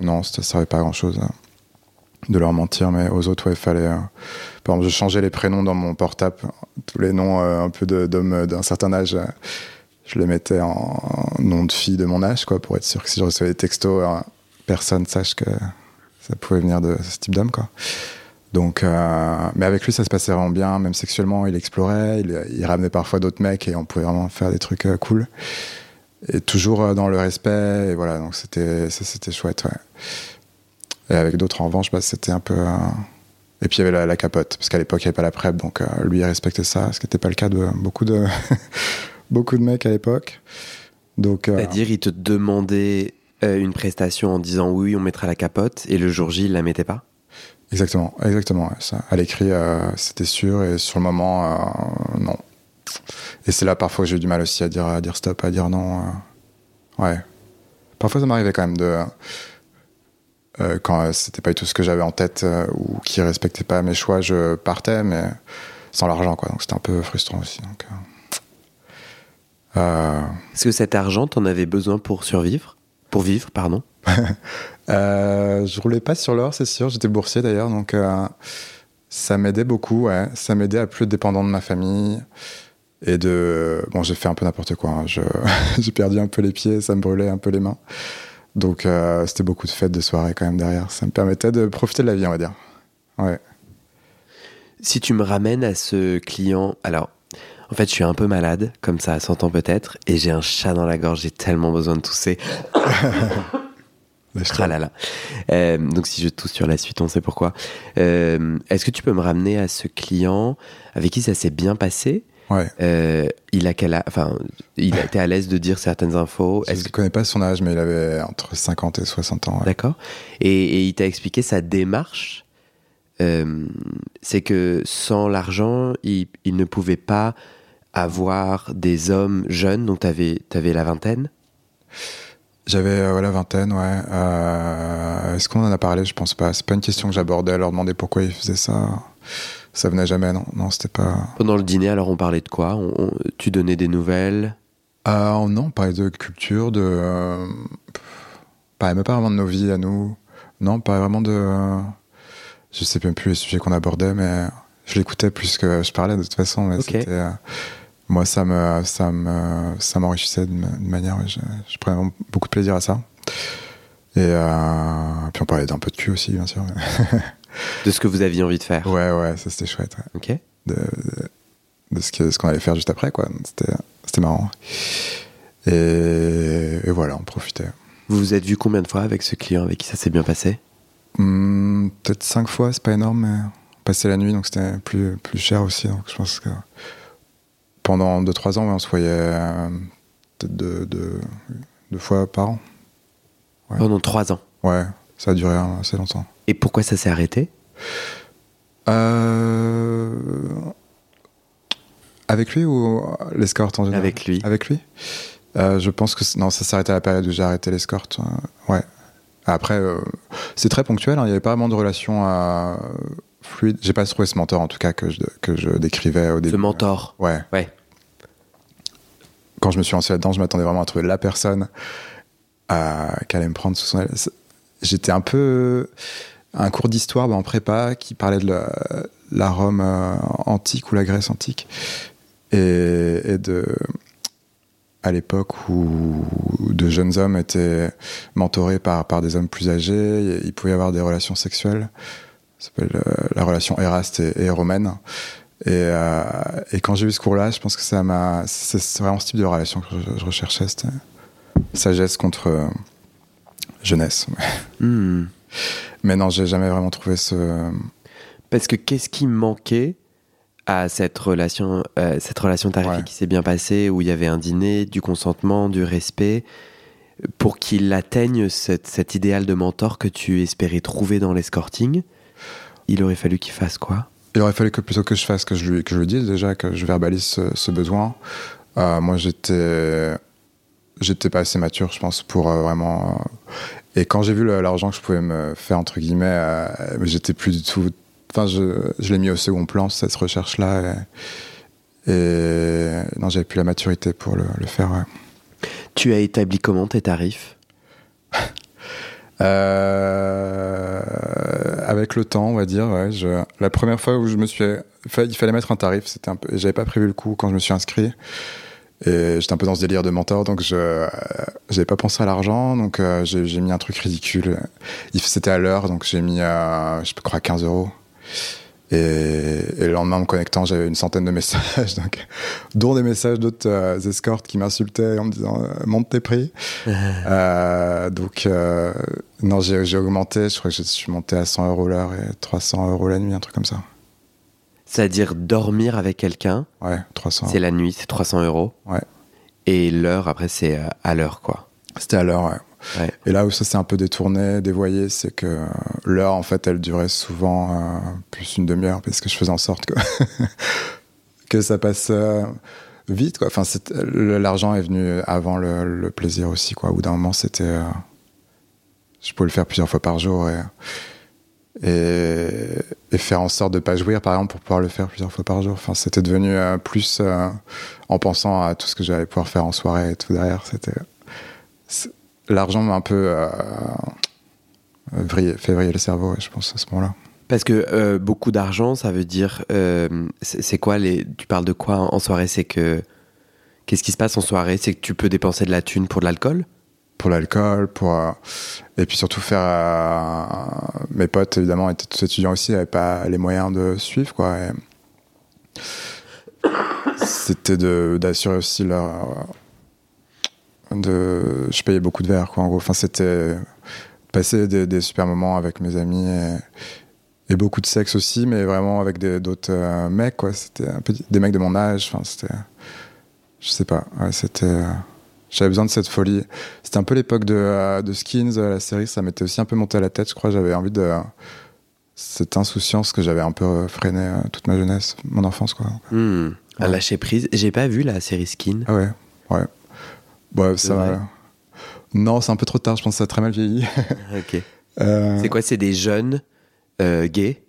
S2: non, ça ne servait pas à grand chose hein, de leur mentir, mais aux autres, ouais, il fallait. Euh, par exemple, je changeais les prénoms dans mon portable, tous les noms euh, un peu d'hommes d'un certain âge, je les mettais en, en, nom de fille de mon âge, quoi, pour être sûr que si je recevais des textos, personne sache que ça pouvait venir de ce type d'homme, quoi. Donc, euh, mais avec lui, ça se passait vraiment bien, même sexuellement, il explorait, il, ramenait parfois d'autres mecs et on pouvait vraiment faire des trucs euh, cool. Et toujours euh, dans le respect, et voilà, donc c'était, c'était chouette. Et avec d'autres, en revanche, bah, c'était un peu. Et puis il y avait la, capote, parce qu'à l'époque, il n'y avait pas la PrEP, donc lui, il respectait ça, ce qui n'était pas le cas de beaucoup de, [LAUGHS] beaucoup de mecs à l'époque.
S1: C'est-à-dire, il te demandait une prestation en disant oui, on mettra la capote, et le jour J, il la mettait pas?
S2: Exactement, exactement. Ça. À l'écrit, euh, c'était sûr, et sur le moment, euh, non. Et c'est là parfois que j'ai eu du mal aussi à dire, à dire stop, à dire non. Euh. Ouais. Parfois, ça m'arrivait quand même de. Quand c'était pas du tout ce que j'avais en tête ou qui respectait pas mes choix, je partais, mais sans l'argent, quoi. Donc c'était un peu frustrant aussi. Donc.
S1: Est-ce que cet argent, t'en avais besoin pour survivre? Pour vivre, pardon? [LAUGHS]
S2: euh, Je roulais pas sur l'or, c'est sûr. J'étais boursier d'ailleurs, donc euh, ça m'aidait beaucoup. Ouais. Ça m'aidait à plus être dépendant de ma famille et de. Bon, j'ai fait un peu n'importe quoi. hein. Je... [LAUGHS] j'ai perdu un peu les pieds, ça me brûlait un peu les mains. Donc euh, c'était beaucoup de fêtes, de soirées quand même derrière. Ça me permettait de profiter de la vie, on va dire. Ouais.
S1: Si tu me ramènes à ce client, alors en fait je suis un peu malade, comme ça à 100 ans peut-être, et j'ai un chat dans la gorge, j'ai tellement besoin de tousser. [LAUGHS]
S2: Je
S1: Ah là là. Euh, donc si je tousse sur la suite, on sait pourquoi. Euh, Est-ce que tu peux me ramener à ce client avec qui ça s'est bien passé?
S2: Ouais.
S1: Euh, Il a quel Enfin, il a été à l'aise de dire certaines infos?
S2: Je ne
S1: que
S2: connais pas son âge, mais il avait entre 50 et 60 ans. ouais.
S1: D'accord. Et, et il t'a expliqué sa démarche? Euh, c'est que sans l'argent, il, il ne pouvait pas avoir des hommes jeunes. Donc, tu avais, la vingtaine?
S2: J'avais euh, la vingtaine, ouais. Euh, Est-ce qu'on en a parlé? Je pense pas. C'est pas une question que j'abordais, leur demander pourquoi ils faisaient ça. Ça venait jamais, non. Non, c'était pas.
S1: Pendant le dîner, alors on parlait de quoi? On- on- Tu donnais des nouvelles?
S2: Ah non, on parlait de culture, de. Euh, pas, même pas vraiment de nos vies à nous. Non, pas vraiment de. euh, je sais même plus les sujets qu'on abordait, mais je l'écoutais plus que je parlais de toute façon. Mais c'était, euh, moi, ça me, ça me, ça m'enrichissait d'une d'une manière. ouais, je, je prenais beaucoup de plaisir à ça. Et euh, puis on parlait d'un peu de cul aussi, bien sûr. [LAUGHS]
S1: de ce que vous aviez envie de faire.
S2: Ouais, ouais, ça c'était chouette. ouais.
S1: Ok.
S2: de, de, de ce que- ce qu'on allait faire juste après, quoi. C'était c'était marrant. Et, et voilà, on profitait.
S1: Vous vous êtes vu combien de fois avec ce client avec qui ça s'est bien passé?
S2: Hmm, Peut-être cinq fois, c'est pas énorme, mais passait la nuit, donc c'était plus, plus cher aussi. Donc je pense que pendant 2-3 ans, on se voyait euh, peut-être deux, deux, deux fois par an. Ouais.
S1: Pendant trois ans.
S2: Ouais, ça a duré assez longtemps.
S1: Et pourquoi ça s'est arrêté?
S2: Euh, Avec lui ou l'escorte en général?
S1: Avec lui.
S2: Avec lui? Euh, Je pense que non, ça s'arrêtait à la période où j'ai arrêté l'escorte. ouais. Après, euh, c'est très ponctuel. hein, Il n'y avait pas vraiment de relation euh, fluide. J'ai pas trouvé ce mentor en tout cas que je, que je décrivais au début.
S1: Ce mentor.
S2: Ouais.
S1: Ouais.
S2: Quand je me suis lancé là-dedans, je m'attendais vraiment à trouver la personne euh, qui allait me prendre sous son aile. J'étais un peu à un cours d'histoire en prépa qui parlait de la, Rome euh, antique ou la Grèce antique et, de à l'époque où de jeunes hommes étaient mentorés par, par des hommes plus âgés, il pouvait y avoir des relations sexuelles. Ça s'appelle euh, la relation Éraste et, et romaine. Et, euh, et quand j'ai eu ce cours-là, je pense que ça m'a. C'est vraiment ce type de relation que je, je recherchais. C'était sagesse contre euh, jeunesse. [LAUGHS]
S1: Hmm.
S2: Mais non, j'ai jamais vraiment trouvé ce.
S1: Parce que qu'est-ce qui manquait à cette relation, euh, cette relation tarifique
S2: Ouais.
S1: qui s'est bien passée, où il y avait un dîner, du consentement, du respect, pour qu'il atteigne cette- cet idéal de mentor que tu espérais trouver dans l'escorting Il aurait fallu qu'il fasse quoi?
S2: Il aurait fallu que plutôt que je fasse, que je lui, que je lui dise déjà, que je verbalise ce, ce besoin. Euh, moi, j'étais, j'étais pas assez mature, je pense, pour euh, vraiment. euh, Et quand j'ai vu l'argent que je pouvais me faire entre guillemets, euh, j'étais plus du tout. Enfin, je, je l'ai mis au second plan cette recherche-là. Et, et non, j'avais plus la maturité pour le, le faire. ouais.
S1: Tu as établi comment tes tarifs? [LAUGHS]
S2: avec le temps, on va dire. La première fois où je me suis, il fallait, mettre un tarif. J'avais pas prévu le coup quand je me suis inscrit. Et j'étais un peu dans ce délire de mentor, donc je, euh, j'avais pas pensé à l'argent, donc euh, j'ai, mis un truc ridicule. C'était à l'heure, donc j'ai mis, euh, je crois, 15 euros. Et, et le lendemain, en me connectant, j'avais une centaine de messages, [LAUGHS] donc, dont des messages d'autres euh, escortes qui m'insultaient en me disant euh, monte tes prix. [LAUGHS] Euh, donc, euh, non, j'ai augmenté. Je crois que je suis monté à 100 euros l'heure et 300 euros la nuit, un truc comme ça.
S1: C'est-à-dire dormir avec quelqu'un,
S2: Ouais, 300.
S1: c'est la nuit, c'est 300 euros.
S2: Ouais.
S1: Et l'heure, après, c'est à l'heure, quoi.
S2: C'était à l'heure, ouais.
S1: Ouais.
S2: Et là où ça s'est un peu détourné, dévoyé, c'est que l'heure, en fait, elle durait souvent euh, plus une demi-heure parce que je faisais en sorte que, [LAUGHS] que ça passe euh, vite, quoi. Enfin, l'argent est venu avant le, le plaisir aussi, quoi. Au bout d'un moment, c'était. euh, je pouvais le faire plusieurs fois par jour et, et, et faire en sorte de pas jouir, par exemple, pour pouvoir le faire plusieurs fois par jour. Enfin, c'était devenu plus en pensant à tout ce que j'allais pouvoir faire en soirée et tout derrière. C'était. L'argent m'a un peu euh, fait vriller le cerveau, je pense, à ce moment-là.
S1: Parce que euh, beaucoup d'argent, ça veut dire. euh, c'est quoi les. Tu parles de quoi en soirée? C'est que. Qu'est-ce qui se passe en soirée? C'est que tu peux dépenser de la thune pour de l'alcool?
S2: Pour l'alcool, pour. euh, et puis surtout faire. mes potes, évidemment, étaient tous étudiants aussi, n'avaient pas les moyens de suivre, quoi. [COUGHS] C'était d'assurer aussi leur. De, je payais beaucoup de verres, quoi, en gros. Enfin, c'était passer des, des super moments avec mes amis et, et beaucoup de sexe aussi, mais vraiment avec d'autres euh, mecs, quoi. C'était un peu des mecs de mon âge. Enfin, c'était. Je sais pas. Ouais, c'était. euh, J'avais besoin de cette folie. C'était un peu l'époque de, euh, de Skins, euh, la série. Ça m'était aussi un peu monté à la tête, je crois. J'avais envie de. Cette insouciance que j'avais un peu freiné euh, toute ma jeunesse, mon enfance, quoi. Ouais.
S1: lâcher prise. J'ai pas vu la série Skin.
S2: Ah ouais, ouais. Ouais, ça
S1: vrai.
S2: Non, c'est un peu trop tard, je pense que ça a très mal vieilli. [LAUGHS]
S1: ok.
S2: Euh,
S1: C'est quoi C'est des jeunes euh, gays?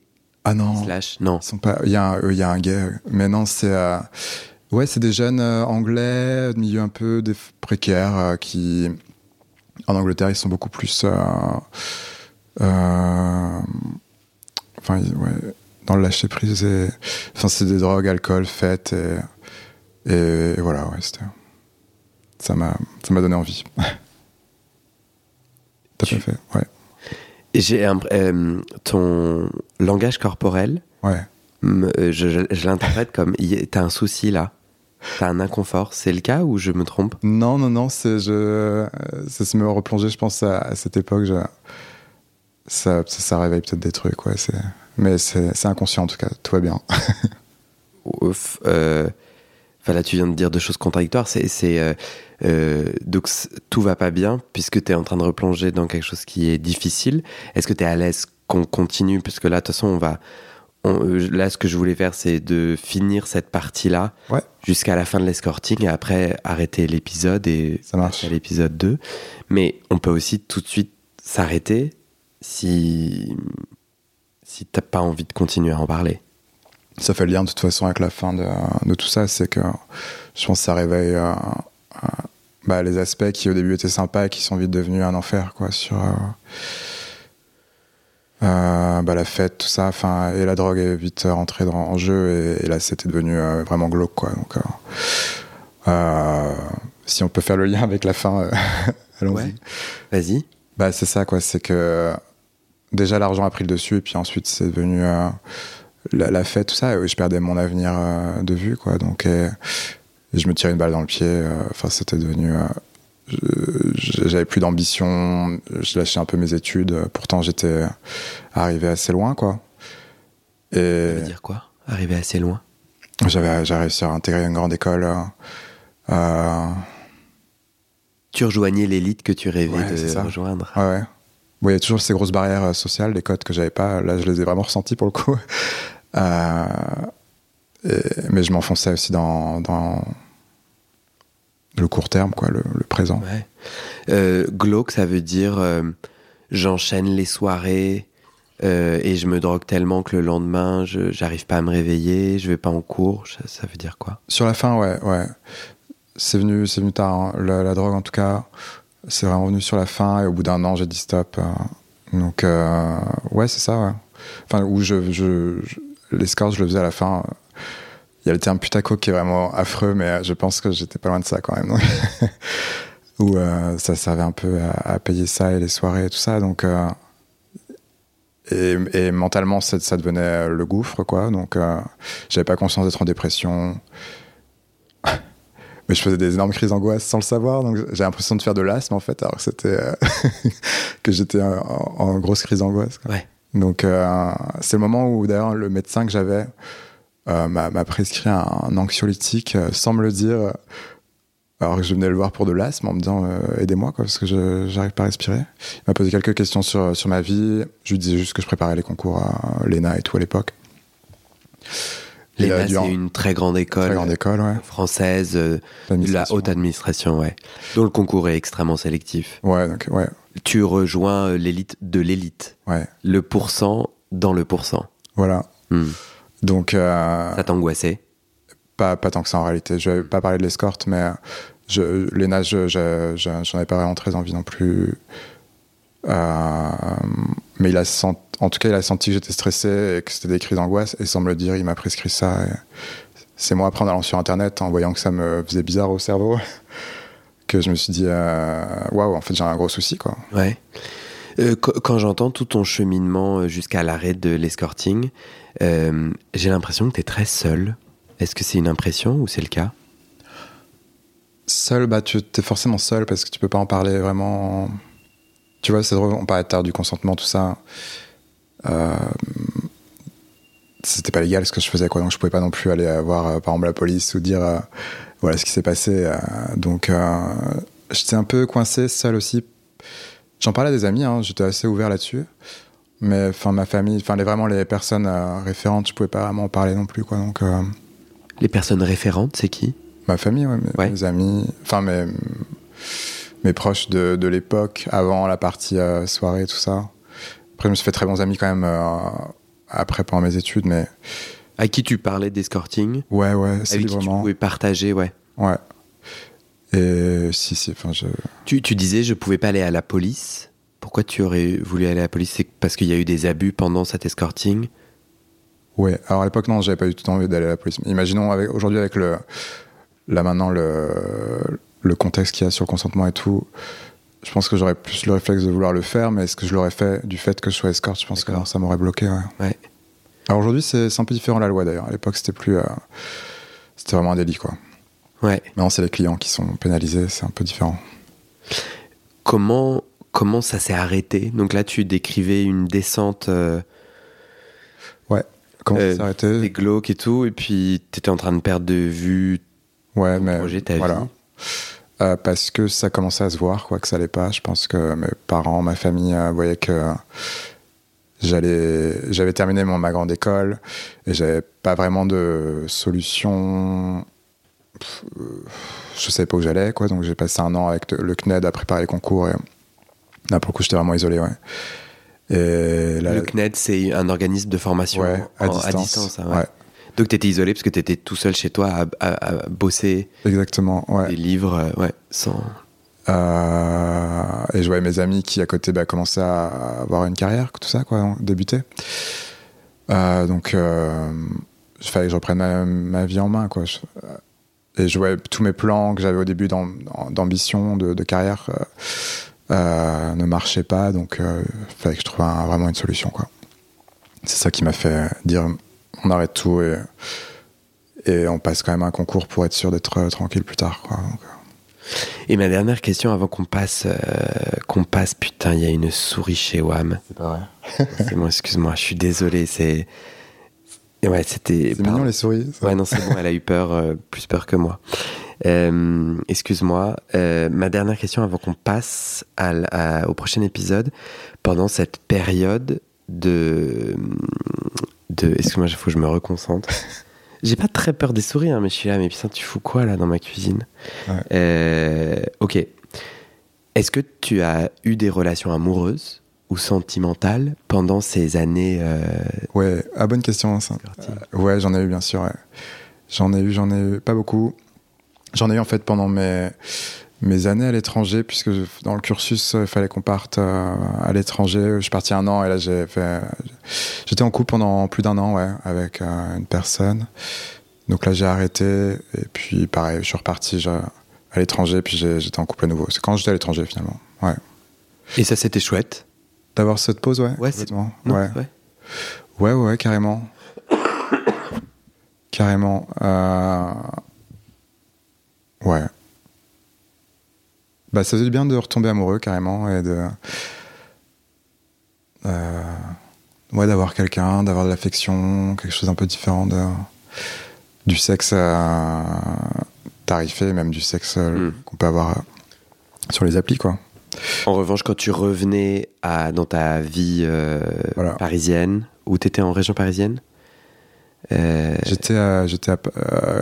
S2: Ah non.
S1: Slash. Non.
S2: Sont pas. Il y, a un- euh, y a un gay, mais non, c'est. euh, Ouais, c'est des jeunes anglais, de milieu un peu des précaires, qui. En Angleterre, ils sont beaucoup plus. Enfin, ouais, dans le lâcher prise. Et... Enfin, c'est des drogues, alcool, fêtes. Et, et, et voilà, ouais, c'était. Ça m'a ça m'a donné envie. [LAUGHS] T'as
S1: Tu-
S2: pas fait Ouais.
S1: J'ai un- euh, ton langage corporel.
S2: Ouais.
S1: euh, Je, je- je l'interprète comme t'as un souci là. T'as un inconfort. C'est le cas ou je me trompe?
S2: Non, non, non, c'est je, ça se me replonger, je pense, à, à cette époque. je- ça, ça, ça réveille peut-être des trucs, ouais. c'est- Mais c'est c'est inconscient en tout cas, tout va bien. [LAUGHS]
S1: Ouf, euh, enfin, là, tu viens de dire deux choses contradictoires. C'est, euh, euh, donc, tout va pas bien puisque tu es en train de replonger dans quelque chose qui est difficile. Est-ce que tu es à l'aise qu'on continue? Puisque là, de toute façon, on va. on- euh, là, ce que je voulais faire, c'est de finir cette partie-là
S2: Ouais.
S1: jusqu'à la fin de l'escorting et après arrêter l'épisode et
S2: Ça marche.
S1: à l'épisode 2. Mais on peut aussi tout de suite s'arrêter si, si t'as pas envie de continuer à en parler.
S2: Ça fait le lien de toute façon avec la fin de, de tout ça, c'est que je pense que ça réveille euh, euh, bah, les aspects qui au début étaient sympas et qui sont vite devenus un enfer, quoi, sur euh, bah, la fête, tout ça, enfin, et la drogue est vite rentrée dans, en jeu, et, et là c'était devenu vraiment glauque, quoi. Donc, si on peut faire le lien avec la fin, [LAUGHS] allons-y.
S1: Ouais. Vas-y.
S2: Bah, c'est ça, quoi. C'est que déjà l'argent a pris le dessus, et puis ensuite c'est devenu la, la fête, tout ça. Je perdais mon avenir euh, de vue, quoi. Donc, et, et je me tirais une balle dans le pied. euh, Enfin, c'était devenu. euh, J'avais plus d'ambition, je lâchais un peu mes études. Pourtant, j'étais arrivé assez loin, quoi.
S1: Ça
S2: Et
S1: veut dire quoi Arriver assez loin?
S2: j'avais réussi à intégrer une grande école. euh,
S1: Tu rejoignais l'élite que tu rêvais
S2: Ouais,
S1: de
S2: ça.
S1: rejoindre.
S2: Ouais, ouais. Bon, il y a toujours ces grosses barrières sociales, des codes que j'avais pas. Là, je les ai vraiment ressentis pour le coup. Euh, mais je m'enfonçais aussi dans, dans le court terme, quoi, le, le présent.
S1: Ouais. Euh, glauque, ça veut dire euh, j'enchaîne les soirées euh, et je me drogue tellement que le lendemain, je j'arrive pas à me réveiller, je vais pas en cours. Ça, ça veut dire quoi?
S2: Sur la fin, ouais, ouais. C'est venu, c'est venu tard. hein. La, la drogue, en tout cas, c'est vraiment venu sur la fin. Et au bout d'un an, j'ai dit stop. euh. donc, euh, ouais, c'est ça. Ouais. Enfin, où je, je, je- l'escorte, je le faisais à la fin. Il y a le terme putaco qui est vraiment affreux, mais je pense que j'étais pas loin de ça quand même. [LAUGHS] où euh, ça servait un peu à, payer ça et les soirées et tout ça. Donc, euh, et, mentalement, ça, devenait le gouffre, quoi. Donc, euh, j'avais pas conscience d'être en dépression. [LAUGHS] Mais je faisais des énormes crises d'angoisse sans le savoir, donc j'ai l'impression de faire de l'asthme en fait, alors que c'était euh, [LAUGHS] que j'étais en, grosse crise d'angoisse.
S1: Ouais.
S2: Donc euh, c'est le moment où d'ailleurs le médecin que j'avais euh, m'a prescrit un, anxiolytique euh, sans me le dire, alors que je venais le voir pour de l'asthme en me disant aidez-moi quoi parce que je j'arrive pas à respirer. Il m'a posé quelques questions sur sur ma vie, je lui disais juste que je préparais les concours à l'ENA et tout à l'époque.
S1: L'ENA, c'est une très grande école,
S2: Très grande école, ouais.
S1: française, euh, de la haute administration, ouais, dont le concours est extrêmement sélectif.
S2: Ouais, donc ouais,
S1: Tu rejoins euh, l'élite de l'élite,
S2: ouais,
S1: le pourcent dans le pourcent.
S2: voilà.
S1: Hmm.
S2: Donc, euh,
S1: Ça t'angoissait?
S2: Pas, pas tant que ça en réalité. Je vais pas parler de l'escorte, mais je, Léna, je- je- je- j'en avais pas vraiment très envie non plus. Euh, mais il a sent- en tout cas, il a senti que j'étais stressé et que c'était des cris d'angoisse. Et sans me le dire, il m'a prescrit ça. C'est moi, après, en allant sur Internet, en voyant que ça me faisait bizarre au cerveau, [LAUGHS] que je me suis dit, euh, waouh, en fait, j'ai un gros souci, quoi.
S1: Ouais. Euh, qu- quand j'entends tout ton cheminement euh, jusqu'à l'arrêt de l'escorting, euh, j'ai l'impression que tu es très seul. Est-ce que c'est une impression ou c'est le cas?
S2: Seul, bah, tu es forcément seul parce que tu peux pas en parler vraiment. Tu vois, c'est drôle, on parlait tard du consentement, tout ça. Euh, C'était pas légal ce que je faisais, quoi. Donc je pouvais pas non plus aller euh, voir, euh, par exemple, la police ou dire voilà ce qui s'est passé. donc j'étais un peu coincé, seul aussi. J'en parlais à des amis, hein, j'étais assez ouvert là-dessus. Mais enfin, ma famille, enfin, les, vraiment les personnes référentes, je pouvais pas vraiment en parler non plus, quoi. Donc.
S1: Les personnes référentes, c'est qui?
S2: Ma famille, ouais, mes,
S1: Ouais.
S2: mes amis, enfin mes, mes proches de, de l'époque, avant la partie euh, soirée, tout ça. Après, je me suis fait très bons amis quand même euh, après pendant mes études, mais
S1: À qui tu parlais d'escorting?
S2: Ouais, ouais, c'est
S1: qui tu
S2: librement.
S1: pouvais partager, ouais.
S2: Ouais. Et si, si, enfin, je.
S1: Tu, tu disais je pouvais pas aller à la police. Pourquoi tu aurais voulu aller à la police? C'est parce qu'il y a eu des abus pendant cet escorting?
S2: Ouais, alors à l'époque, non, j'avais pas du tout envie d'aller à la police. Mais Imaginons avec, aujourd'hui, avec le. Là maintenant, le, le contexte qu'il y a sur le consentement et tout, je pense que j'aurais plus le réflexe de vouloir le faire, mais est-ce que je l'aurais fait du fait que je sois escorte? Je pense que ça m'aurait bloqué, ouais.
S1: Ouais.
S2: Alors aujourd'hui, c'est un peu différent la loi d'ailleurs. À l'époque, c'était plus. euh, c'était vraiment un délit, quoi.
S1: Ouais.
S2: Maintenant, c'est les clients qui sont pénalisés, c'est un peu différent.
S1: Comment, comment ça s'est arrêté? Donc là, tu décrivais une descente euh,
S2: Comment
S1: Euh,
S2: ça s'est arrêté?
S1: des glauques et tout, et puis tu étais en train de perdre de vue
S2: Ouais,
S1: ton
S2: mais.
S1: projet, ta
S2: voilà.
S1: vie.
S2: Euh, parce que ça commençait à se voir, quoi, que ça allait pas. Je pense que mes parents, ma famille euh, voyaient que euh, j'allais, j'avais terminé mon, ma grande école et j'avais pas vraiment de solution. Pff, Je savais pas où j'allais, quoi. Donc j'ai passé un an avec le CNED à préparer les concours et là, pour le coup, j'étais vraiment isolé, ouais. Et là,
S1: Le CNED, c'est un organisme de formation
S2: ouais, à
S1: en-
S2: distance.
S1: hein, ouais.
S2: ouais,
S1: Donc tu étais isolé parce que tu étais tout seul chez toi à, à- à bosser
S2: exactement, ouais.
S1: des livres, euh, ouais, sans.
S2: Euh, et je voyais mes amis qui à côté bah, commençaient à avoir une carrière, tout ça, quoi, débuter. Euh, donc, il fallait que je reprenne ma, ma vie en main, quoi. Je- et je voyais tous mes plans que j'avais au début d'am- d'ambition, de, de carrière, euh, ne marchaient pas. Donc, euh, il fallait que je trouve un- vraiment une solution, quoi. C'est ça qui m'a fait dire on arrête tout et, et on passe quand même un concours pour être sûr d'être euh, tranquille plus tard, quoi. Donc,
S1: Et ma dernière question avant qu'on passe, euh, qu'on passe, putain, il y a une souris chez WAM.
S2: c'est pas vrai. [LAUGHS]
S1: C'est moi, excuse-moi, je suis désolé, c'est. Et Ouais, c'était.
S2: C'est mignon les souris. ça.
S1: Ouais, non, c'est bon, elle a eu peur, euh, plus peur que moi. Euh, Excuse-moi. Euh, ma dernière question avant qu'on passe à l- à- au prochain épisode. Pendant cette période de. De Excuse-moi, il faut que je me reconcentre. [LAUGHS] J'ai pas très peur des souris, hein, mais je suis là, mais putain, tu fous quoi là dans ma cuisine?
S2: Ouais.
S1: Euh, Ok. Est-ce que tu as eu des relations amoureuses ou sentimentales pendant ces années euh,
S2: Ouais, ah, bonne question ça. Euh, ouais, j'en ai eu bien sûr. ouais. J'en ai eu, j'en ai eu pas beaucoup. J'en ai eu en fait pendant mes mes années à l'étranger, puisque dans le cursus, euh, il fallait qu'on parte euh, à l'étranger. Je suis parti un an et là j'ai fait. J'étais en couple pendant plus d'un an, ouais, avec euh, une personne. Donc là j'ai arrêté et puis pareil, je suis reparti à l'étranger puis j'étais en couple à nouveau. C'est quand j'étais à l'étranger finalement. Ouais.
S1: Et ça, c'était chouette?
S2: D'avoir cette pause, ouais.
S1: Ouais, non
S2: ouais.
S1: Ouais.
S2: Ouais, ouais, carrément. [COUGHS] carrément. Euh... Ouais. Bah, ça faisait du bien de retomber amoureux, carrément, et de. Euh... Ouais, d'avoir quelqu'un, d'avoir de l'affection, quelque chose un peu différent de... du sexe euh, tarifé, même du sexe euh,
S1: Mm.
S2: qu'on peut avoir sur les applis, quoi.
S1: En revanche, quand tu revenais à, dans ta vie
S2: Voilà.
S1: parisienne, où tu étais en région parisienne
S2: J'étais j'étais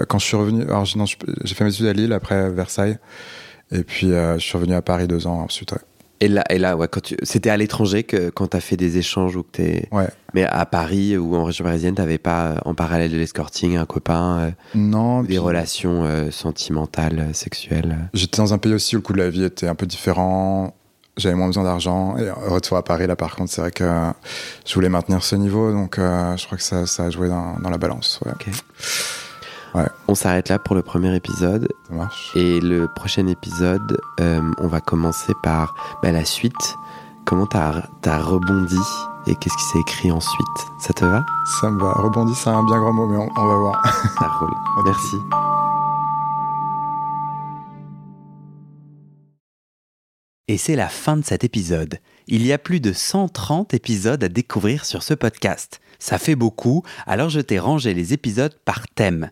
S2: quand je suis revenu. Alors non, j'ai fait mes études à Lille après Versailles, et puis euh, je suis revenu à Paris deux ans ensuite. ouais.
S3: Et là, et là ouais, quand tu... c'était à l'étranger que quand tu as fait des échanges ou que t'es.
S2: Ouais.
S3: Mais à Paris ou en région parisienne, t'avais pas euh, en parallèle de l'escorting un copain, euh,
S2: Non,
S3: des
S2: puis
S3: relations euh, sentimentales, sexuelles.
S2: j'étais dans un pays aussi où le coût de la vie était un peu différent. J'avais moins besoin d'argent. Et retour à Paris, là, par contre, c'est vrai que je voulais maintenir ce niveau. Donc, je crois que ça, ça a joué dans, dans la balance. Ouais,
S3: On s'arrête là pour le premier épisode.
S2: ça marche.
S3: Et le prochain épisode, euh, on va commencer par bah, la suite. Comment t'as as rebondi et qu'est-ce qui s'est écrit ensuite? Ça te va?
S2: Ça me va. Rebondi, c'est un bien grand mot, mais on, on va voir. [LAUGHS]
S3: Ça roule. Merci.
S1: Et c'est la fin de cet épisode. Il y a plus de 130 épisodes à découvrir sur ce podcast. Ça fait beaucoup, alors je t'ai rangé les épisodes par thème.